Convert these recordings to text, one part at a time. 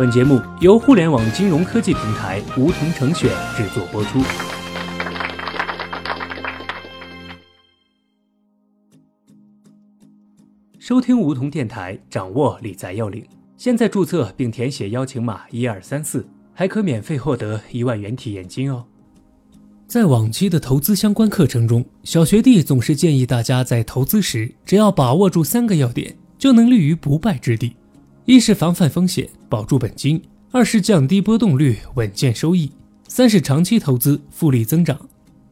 本节目由互联网金融科技平台梧桐城选制作播出。收听梧桐电台，掌握理财要领。现在注册并填写邀请码一二三四，还可免费获得一万元体验金哦。在往期的投资相关课程中，小学弟总是建议大家在投资时，只要把握住三个要点，就能立于不败之地。一是防范风险，保住本金；二是降低波动率，稳健收益；三是长期投资，复利增长。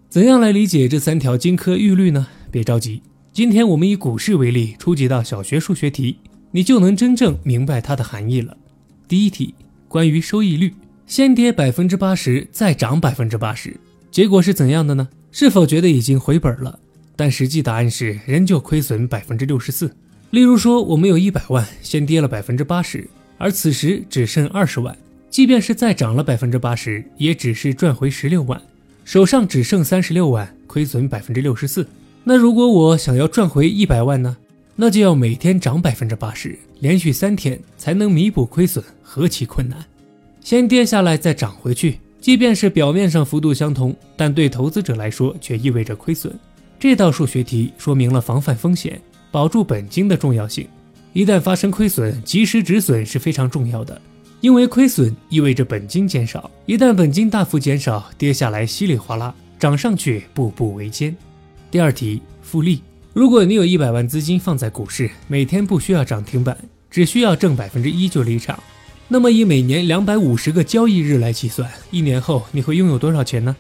怎样来理解这三条金科玉律呢？别着急，今天我们以股市为例，出几道小学数学题，你就能真正明白它的含义了。第一题，关于收益率，先跌百分之八十，再涨百分之八十，结果是怎样的呢？是否觉得已经回本了？但实际答案是，仍旧亏损百分之六十四。例如说，我们有一百万，先跌了百分之八十，而此时只剩二十万，即便是再涨了百分之八十，也只是赚回十六万，手上只剩三十六万，亏损百分之六十四。那如果我想要赚回一百万呢？那就要每天涨百分之八十，连续三天才能弥补亏损，何其困难！先跌下来再涨回去，即便是表面上幅度相同，但对投资者来说却意味着亏损。这道数学题说明了防范风险。保住本金的重要性，一旦发生亏损，及时止损是非常重要的。因为亏损意味着本金减少，一旦本金大幅减少，跌下来稀里哗啦，涨上去步步维艰。第二题，复利。如果你有一百万资金放在股市，每天不需要涨停板，只需要挣百分之一就离场，那么以每年两百五十个交易日来计算，一年后你会拥有多少钱呢？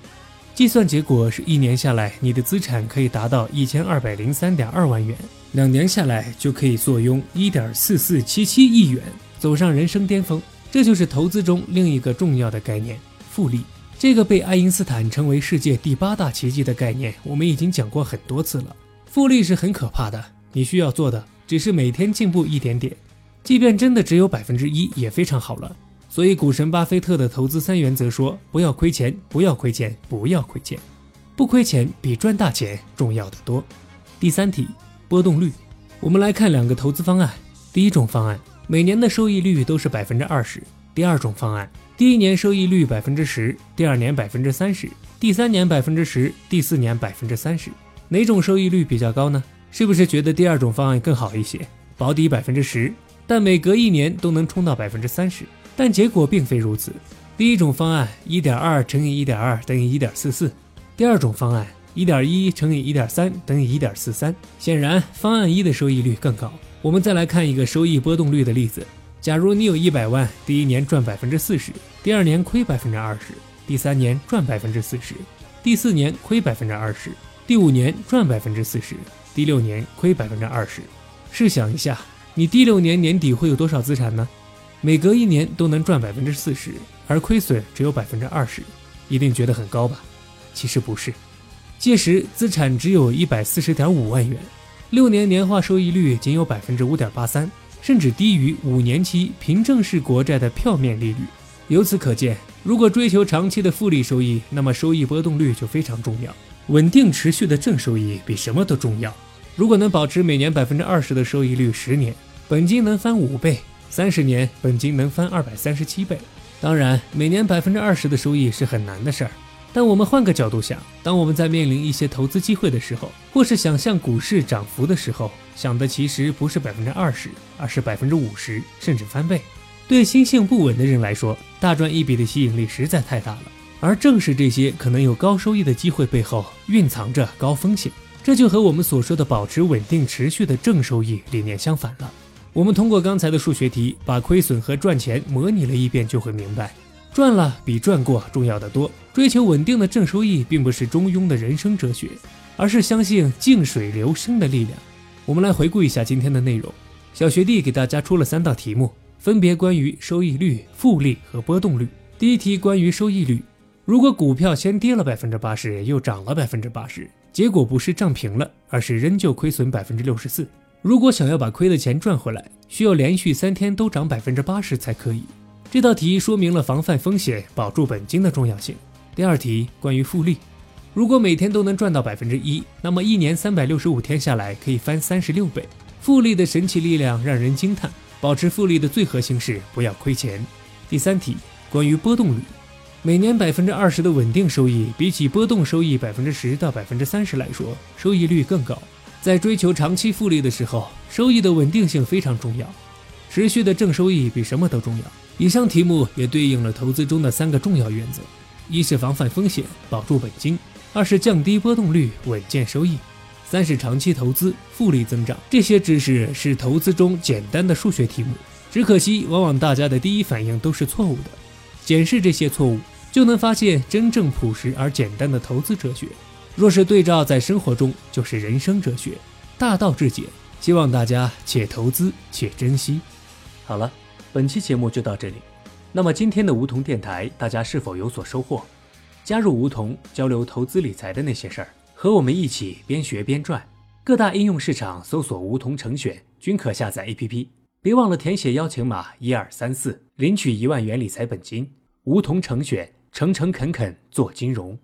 计算结果是一年下来，你的资产可以达到一千二百零三点二万元。两年下来就可以坐拥一点四四七七亿元，走上人生巅峰。这就是投资中另一个重要的概念——复利。这个被爱因斯坦称为世界第八大奇迹的概念，我们已经讲过很多次了。复利是很可怕的，你需要做的只是每天进步一点点，即便真的只有百分之一，也非常好了。所以，股神巴菲特的投资三原则说：不要亏钱，不要亏钱，不要亏钱。不亏钱比赚大钱重要的多。第三题。波动率，我们来看两个投资方案。第一种方案，每年的收益率都是百分之二十；第二种方案，第一年收益率百分之十，第二年百分之三十，第三年百分之十，第四年百分之三十。哪种收益率比较高呢？是不是觉得第二种方案更好一些？保底百分之十，但每隔一年都能冲到百分之三十。但结果并非如此。第一种方案，一点二乘以一点二等于一点四四；第二种方案。一点一乘以一点三等于一点四三，显然方案一的收益率更高。我们再来看一个收益波动率的例子：假如你有一百万，第一年赚百分之四十，第二年亏百分之二十，第三年赚百分之四十，第四年亏百分之二十，第五年赚百分之四十，第六年亏百分之二十。试想一下，你第六年年底会有多少资产呢？每隔一年都能赚百分之四十，而亏损只有百分之二十，一定觉得很高吧？其实不是。届时资产只有一百四十点五万元，六年年化收益率仅有百分之五点八三，甚至低于五年期凭证式国债的票面利率。由此可见，如果追求长期的复利收益，那么收益波动率就非常重要。稳定持续的正收益比什么都重要。如果能保持每年百分之二十的收益率，十年本金能翻五倍，三十年本金能翻二百三十七倍。当然，每年百分之二十的收益是很难的事儿。但我们换个角度想，当我们在面临一些投资机会的时候，或是想象股市涨幅的时候，想的其实不是百分之二十，而是百分之五十，甚至翻倍。对心性不稳的人来说，大赚一笔的吸引力实在太大了。而正是这些可能有高收益的机会背后，蕴藏着高风险。这就和我们所说的保持稳定持续的正收益理念相反了。我们通过刚才的数学题，把亏损和赚钱模拟了一遍，就会明白。赚了比赚过重要的多。追求稳定的正收益，并不是中庸的人生哲学，而是相信静水流深的力量。我们来回顾一下今天的内容。小学弟给大家出了三道题目，分别关于收益率、复利和波动率。第一题关于收益率：如果股票先跌了百分之八十，又涨了百分之八十，结果不是涨平了，而是仍旧亏损百分之六十四。如果想要把亏的钱赚回来，需要连续三天都涨百分之八十才可以。这道题说明了防范风险、保住本金的重要性。第二题关于复利，如果每天都能赚到百分之一，那么一年三百六十五天下来可以翻三十六倍。复利的神奇力量让人惊叹。保持复利的最核心是不要亏钱。第三题，关于波动率，每年百分之二十的稳定收益，比起波动收益百分之十到百分之三十来说，收益率更高。在追求长期复利的时候，收益的稳定性非常重要，持续的正收益比什么都重要。以上题目也对应了投资中的三个重要原则：一是防范风险，保住本金；二是降低波动率，稳健收益；三是长期投资，复利增长。这些知识是投资中简单的数学题目。只可惜，往往大家的第一反应都是错误的。检视这些错误，就能发现真正朴实而简单的投资哲学。若是对照在生活中，就是人生哲学，大道至简。希望大家且投资且珍惜。好了，本期节目就到这里。那么今天的梧桐电台，大家是否有所收获？加入梧桐，交流投资理财的那些事儿，和我们一起边学边赚。各大应用市场搜索“梧桐成选”，均可下载 APP。别忘了填写邀请码一二三四，领取一万元理财本金。梧桐成选，诚诚恳恳做金融。